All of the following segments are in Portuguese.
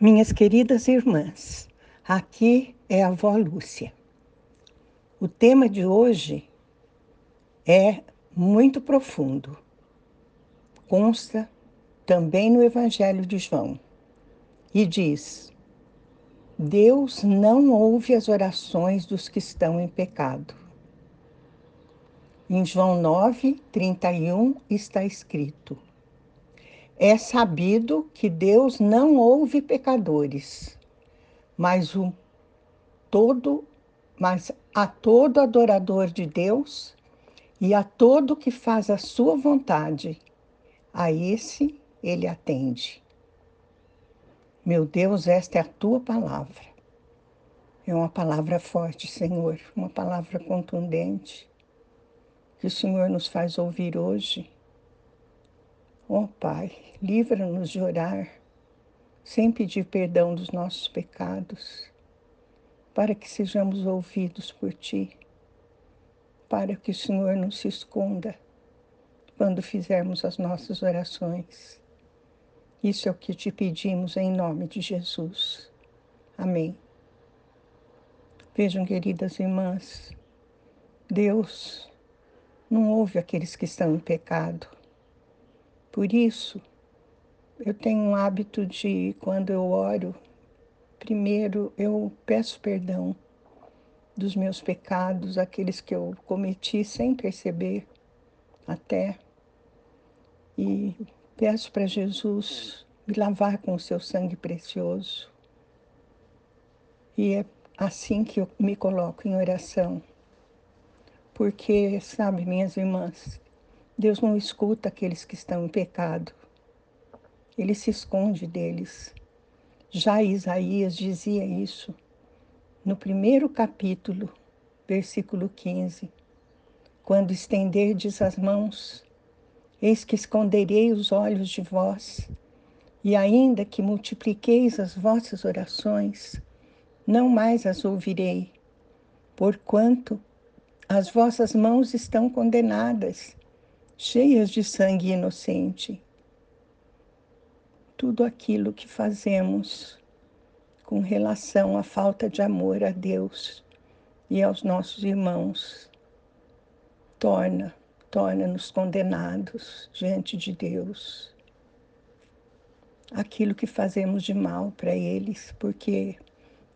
Minhas queridas irmãs, aqui é a avó Lúcia. O tema de hoje é muito profundo. Consta também no Evangelho de João e diz: Deus não ouve as orações dos que estão em pecado. Em João 9, 31 está escrito: é sabido que Deus não ouve pecadores, mas o todo, mas a todo adorador de Deus e a todo que faz a sua vontade, a esse ele atende. Meu Deus, esta é a tua palavra. É uma palavra forte, Senhor, uma palavra contundente que o Senhor nos faz ouvir hoje Ó oh, Pai, livra-nos de orar sem pedir perdão dos nossos pecados, para que sejamos ouvidos por Ti, para que o Senhor não se esconda quando fizermos as nossas orações. Isso é o que te pedimos em nome de Jesus. Amém. Vejam, queridas irmãs, Deus não ouve aqueles que estão em pecado. Por isso, eu tenho um hábito de, quando eu oro, primeiro eu peço perdão dos meus pecados, aqueles que eu cometi sem perceber até, e peço para Jesus me lavar com o seu sangue precioso. E é assim que eu me coloco em oração. Porque, sabe, minhas irmãs, Deus não escuta aqueles que estão em pecado. Ele se esconde deles. Já Isaías dizia isso no primeiro capítulo, versículo 15. Quando estenderdes as mãos, eis que esconderei os olhos de vós, e ainda que multipliqueis as vossas orações, não mais as ouvirei, porquanto as vossas mãos estão condenadas cheias de sangue inocente. Tudo aquilo que fazemos com relação à falta de amor a Deus e aos nossos irmãos torna torna-nos condenados diante de Deus. Aquilo que fazemos de mal para eles, porque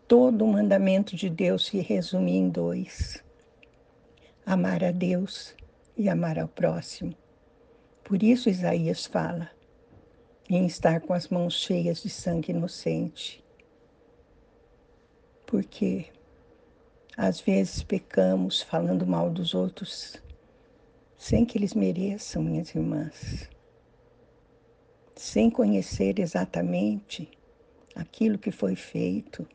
todo o mandamento de Deus se resume em dois: amar a Deus e amar ao próximo. Por isso Isaías fala em estar com as mãos cheias de sangue inocente. Porque às vezes pecamos falando mal dos outros sem que eles mereçam, minhas irmãs. Sem conhecer exatamente aquilo que foi feito.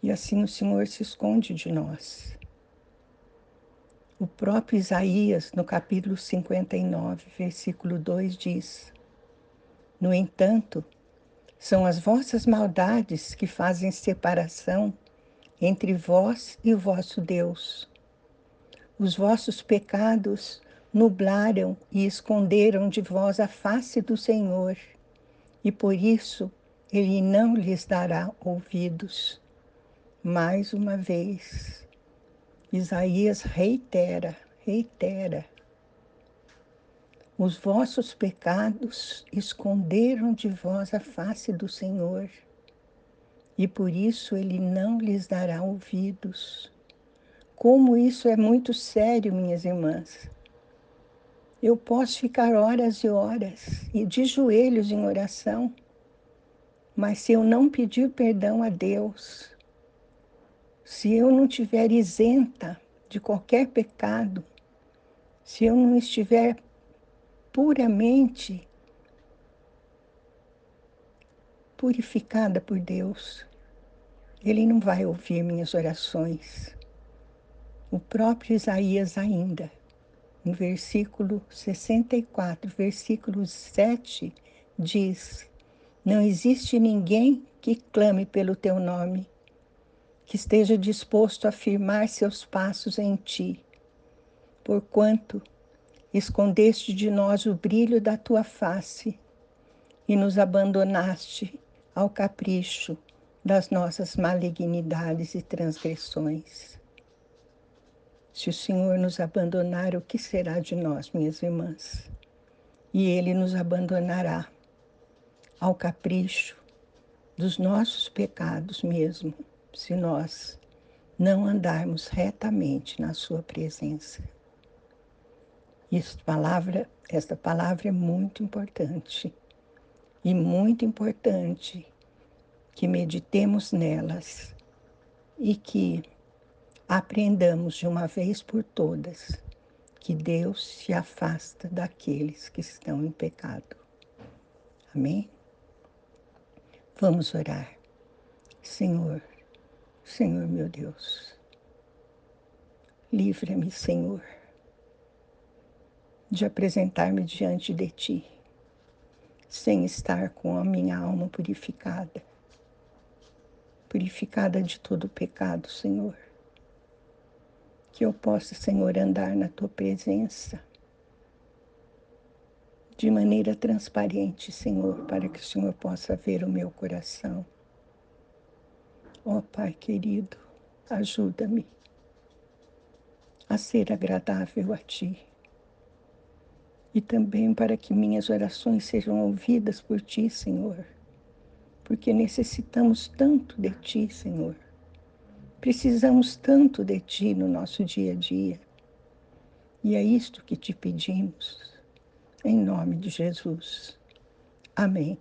E assim o Senhor se esconde de nós. O próprio Isaías, no capítulo 59, versículo 2, diz: No entanto, são as vossas maldades que fazem separação entre vós e o vosso Deus. Os vossos pecados nublaram e esconderam de vós a face do Senhor, e por isso ele não lhes dará ouvidos. Mais uma vez, Isaías reitera, reitera. Os vossos pecados esconderam de vós a face do Senhor, e por isso ele não lhes dará ouvidos. Como isso é muito sério, minhas irmãs. Eu posso ficar horas e horas e de joelhos em oração, mas se eu não pedir perdão a Deus, se eu não estiver isenta de qualquer pecado, se eu não estiver puramente purificada por Deus, Ele não vai ouvir minhas orações. O próprio Isaías ainda, no versículo 64, versículo 7, diz: Não existe ninguém que clame pelo teu nome que esteja disposto a firmar seus passos em ti, porquanto escondeste de nós o brilho da tua face e nos abandonaste ao capricho das nossas malignidades e transgressões. Se o Senhor nos abandonar, o que será de nós, minhas irmãs? E Ele nos abandonará ao capricho dos nossos pecados mesmo, se nós não andarmos retamente na Sua presença. Esta palavra, esta palavra é muito importante e muito importante que meditemos nelas e que aprendamos de uma vez por todas que Deus se afasta daqueles que estão em pecado. Amém? Vamos orar. Senhor, Senhor meu Deus, livra-me, Senhor, de apresentar-me diante de Ti, sem estar com a minha alma purificada, purificada de todo pecado, Senhor. Que eu possa, Senhor, andar na Tua presença de maneira transparente, Senhor, para que o Senhor possa ver o meu coração. Ó oh, Pai querido, ajuda-me a ser agradável a Ti e também para que minhas orações sejam ouvidas por Ti, Senhor, porque necessitamos tanto de Ti, Senhor. Precisamos tanto de Ti no nosso dia a dia. E é isto que te pedimos em nome de Jesus. Amém.